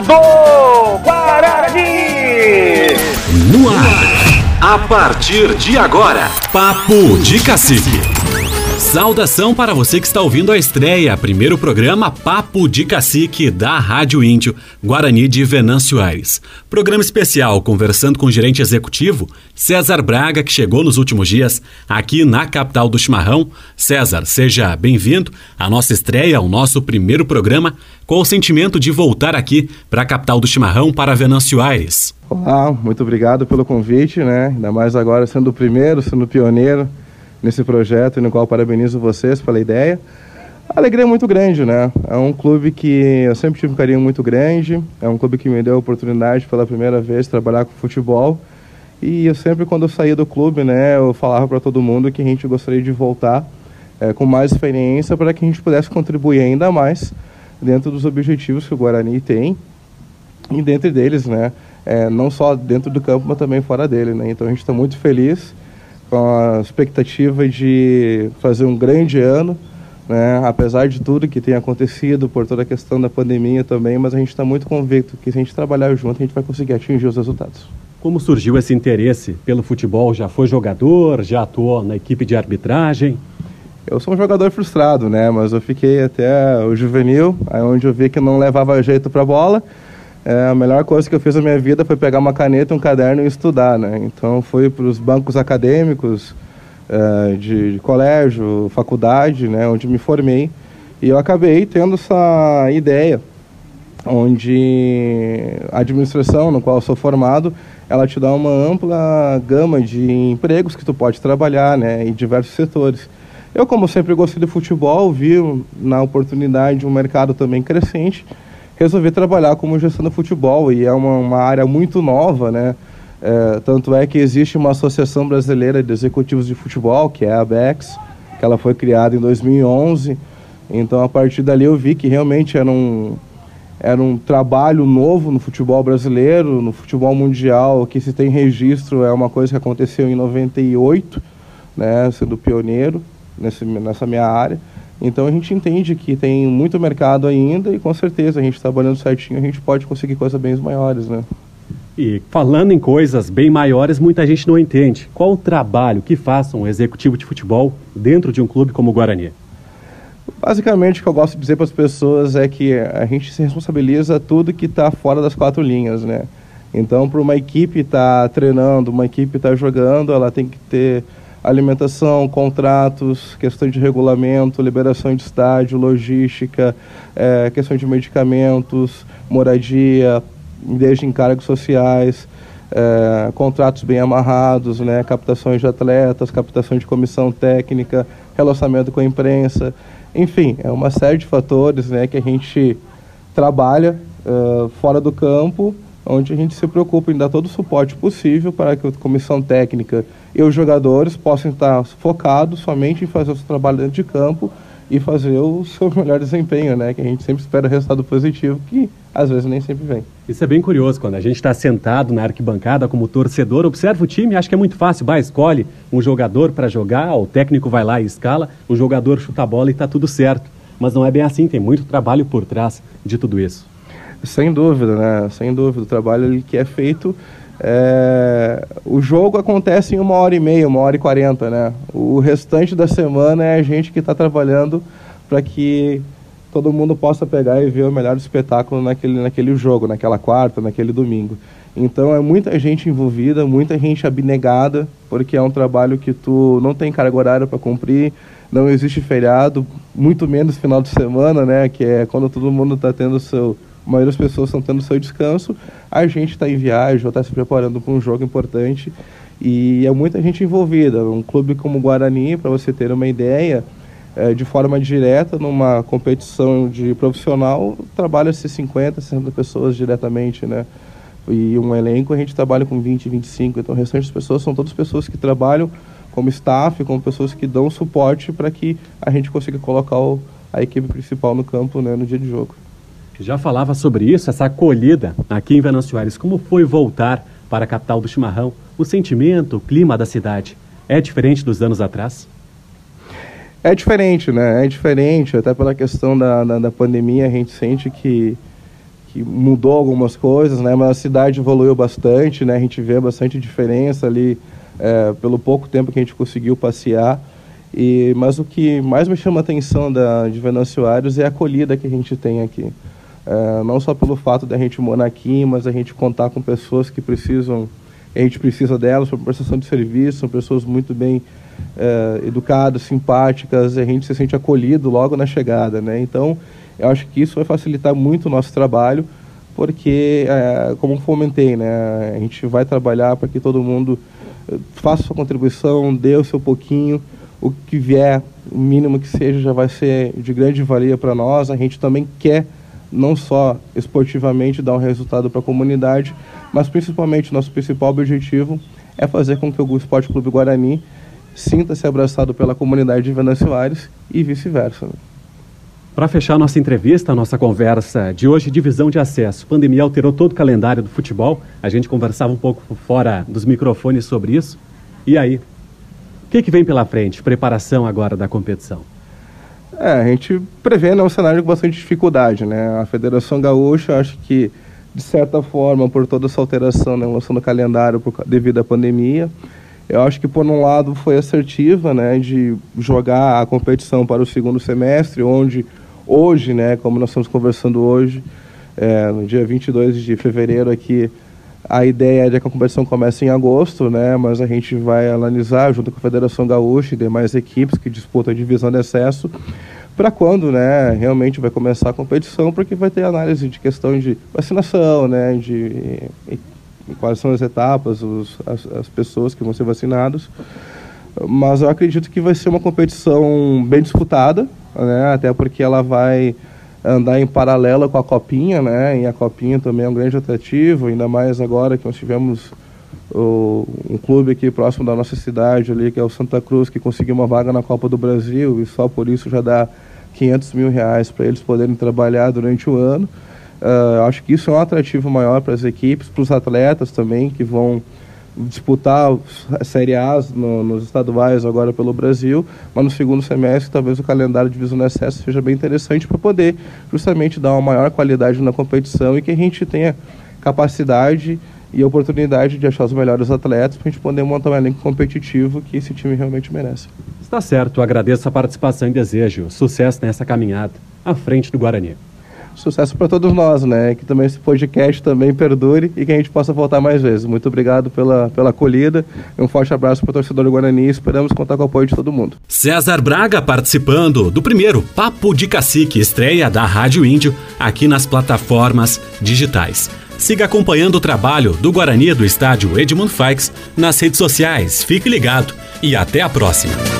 Do Guarani! No ar, a partir de agora, Papo de Cacique. Saudação para você que está ouvindo a estreia, primeiro programa Papo de Cacique da Rádio Índio, Guarani de Venâncio Aires. Programa especial conversando com o gerente executivo César Braga, que chegou nos últimos dias aqui na capital do chimarrão. César, seja bem-vindo à nossa estreia, ao nosso primeiro programa. Qual o sentimento de voltar aqui para a capital do chimarrão, para Venâncio Aires? Olá, muito obrigado pelo convite, né? Ainda mais agora sendo o primeiro, sendo o pioneiro nesse projeto, no qual parabenizo vocês pela ideia. A alegria é muito grande, né? É um clube que eu sempre tive um carinho muito grande, é um clube que me deu a oportunidade pela primeira vez de trabalhar com futebol. E eu sempre, quando eu saía do clube, né, eu falava para todo mundo que a gente gostaria de voltar é, com mais experiência para que a gente pudesse contribuir ainda mais dentro dos objetivos que o Guarani tem e dentro deles, né, é, não só dentro do campo, mas também fora dele, né. Então a gente está muito feliz com a expectativa de fazer um grande ano, né? apesar de tudo que tem acontecido, por toda a questão da pandemia também, mas a gente está muito convicto que se a gente trabalhar junto, a gente vai conseguir atingir os resultados. Como surgiu esse interesse pelo futebol? Já foi jogador? Já atuou na equipe de arbitragem? Eu sou um jogador frustrado, né? Mas eu fiquei até o juvenil, aí onde eu vi que não levava jeito para a bola. É, a melhor coisa que eu fiz na minha vida foi pegar uma caneta, um caderno e estudar, né? Então fui para os bancos acadêmicos é, de, de, colégio, faculdade, né? Onde me formei e eu acabei tendo essa ideia, onde a administração, no qual sou formado, ela te dá uma ampla gama de empregos que tu pode trabalhar, né? Em diversos setores. Eu, como sempre gostei de futebol, vi na oportunidade um mercado também crescente resolvi trabalhar como gestão do futebol e é uma, uma área muito nova, né? É, tanto é que existe uma Associação Brasileira de Executivos de Futebol, que é a ABEX, que ela foi criada em 2011. Então, a partir dali eu vi que realmente era um, era um trabalho novo no futebol brasileiro, no futebol mundial, que se tem registro é uma coisa que aconteceu em 98, né, sendo pioneiro nesse, nessa minha área. Então a gente entende que tem muito mercado ainda e com certeza a gente trabalhando certinho a gente pode conseguir coisas bem maiores, né? E falando em coisas bem maiores, muita gente não entende. Qual o trabalho que faça um executivo de futebol dentro de um clube como o Guarani? Basicamente, o que eu gosto de dizer para as pessoas é que a gente se responsabiliza tudo que está fora das quatro linhas, né? Então, para uma equipe estar tá treinando, uma equipe estar tá jogando, ela tem que ter alimentação, contratos, questão de regulamento, liberação de estádio, logística, é, questão de medicamentos, moradia, desde encargos sociais, é, contratos bem amarrados, né, captações de atletas, captação de comissão técnica, relacionamento com a imprensa, enfim, é uma série de fatores né, que a gente trabalha uh, fora do campo onde a gente se preocupa em dar todo o suporte possível para que a comissão técnica e os jogadores possam estar focados somente em fazer o seu trabalho dentro de campo e fazer o seu melhor desempenho, né? Que a gente sempre espera resultado positivo, que às vezes nem sempre vem. Isso é bem curioso, quando a gente está sentado na arquibancada como torcedor, observa o time, acha que é muito fácil, vai, escolhe um jogador para jogar, o técnico vai lá e escala, o jogador chuta a bola e está tudo certo. Mas não é bem assim, tem muito trabalho por trás de tudo isso. Sem dúvida, né? Sem dúvida. O trabalho que é feito. É... O jogo acontece em uma hora e meia, uma hora e quarenta, né? O restante da semana é a gente que está trabalhando para que todo mundo possa pegar e ver o melhor espetáculo naquele, naquele jogo, naquela quarta, naquele domingo. Então é muita gente envolvida, muita gente abnegada, porque é um trabalho que tu não tem carga horária para cumprir, não existe feriado, muito menos final de semana, né? Que é quando todo mundo está tendo seu a maioria das pessoas estão tendo seu descanso, a gente está em viagem ou está se preparando para um jogo importante e é muita gente envolvida. Um clube como o Guarani, para você ter uma ideia, é, de forma direta, numa competição de profissional, trabalha-se 50, 60 pessoas diretamente, né? E um elenco a gente trabalha com 20, 25, então o restante das pessoas são todas pessoas que trabalham como staff, como pessoas que dão suporte para que a gente consiga colocar o, a equipe principal no campo né, no dia de jogo já falava sobre isso, essa acolhida aqui em Venâncio Aires. Como foi voltar para a capital do chimarrão? O sentimento, o clima da cidade é diferente dos anos atrás? É diferente, né? É diferente, até pela questão da, da, da pandemia, a gente sente que, que que mudou algumas coisas, né? Mas a cidade evoluiu bastante, né? A gente vê bastante diferença ali é, pelo pouco tempo que a gente conseguiu passear. E, mas o que mais me chama a atenção da, de Venâncio Aires é a acolhida que a gente tem aqui. É, não só pelo fato de a gente morar aqui, mas a gente contar com pessoas que precisam, a gente precisa delas para prestação de serviço, são pessoas muito bem é, educadas, simpáticas, a gente se sente acolhido logo na chegada, né? Então, eu acho que isso vai facilitar muito o nosso trabalho, porque, é, como fomentei, né? A gente vai trabalhar para que todo mundo eh, faça sua contribuição, dê o seu pouquinho, o que vier, o mínimo que seja, já vai ser de grande valia para nós. A gente também quer não só esportivamente dar um resultado para a comunidade, mas principalmente nosso principal objetivo é fazer com que o Esporte Clube Guarani sinta-se abraçado pela comunidade de Venâncio Aires e vice-versa. Para fechar nossa entrevista, nossa conversa de hoje, divisão de acesso. A pandemia alterou todo o calendário do futebol. A gente conversava um pouco fora dos microfones sobre isso. E aí? O que, que vem pela frente? Preparação agora da competição. É, a gente prevê né, um cenário com bastante dificuldade, né? A Federação Gaúcha, acho que, de certa forma, por toda essa alteração, né, lançando o calendário por, devido à pandemia, eu acho que, por um lado, foi assertiva, né, de jogar a competição para o segundo semestre, onde hoje, né, como nós estamos conversando hoje, é, no dia 22 de fevereiro aqui, a ideia é que a competição comece em agosto, né, mas a gente vai analisar junto com a Federação Gaúcha e demais equipes que disputam a divisão de acesso para quando, né, realmente vai começar a competição, porque vai ter análise de questão de vacinação, né, de quais são as etapas, os, as, as pessoas que vão ser vacinadas. Mas eu acredito que vai ser uma competição bem disputada, né, até porque ela vai andar em paralelo com a Copinha, né? E a Copinha também é um grande atrativo, ainda mais agora que nós tivemos o, um clube aqui próximo da nossa cidade ali, que é o Santa Cruz, que conseguiu uma vaga na Copa do Brasil e só por isso já dá 500 mil reais para eles poderem trabalhar durante o ano. Uh, acho que isso é um atrativo maior para as equipes, para os atletas também, que vão disputar Série A no, nos estaduais agora pelo Brasil, mas no segundo semestre talvez o calendário de divisão de acesso seja bem interessante para poder justamente dar uma maior qualidade na competição e que a gente tenha capacidade e oportunidade de achar os melhores atletas para a gente poder montar um elenco competitivo que esse time realmente merece. Está certo, agradeço a participação e desejo sucesso nessa caminhada à frente do Guarani sucesso para todos nós, né? Que também esse podcast também perdure e que a gente possa voltar mais vezes. Muito obrigado pela, pela acolhida. Um forte abraço para o torcedor do Guarani e esperamos contar com o apoio de todo mundo. César Braga participando do primeiro Papo de Cacique, estreia da Rádio Índio, aqui nas plataformas digitais. Siga acompanhando o trabalho do Guarani do estádio Edmund Fikes nas redes sociais. Fique ligado e até a próxima.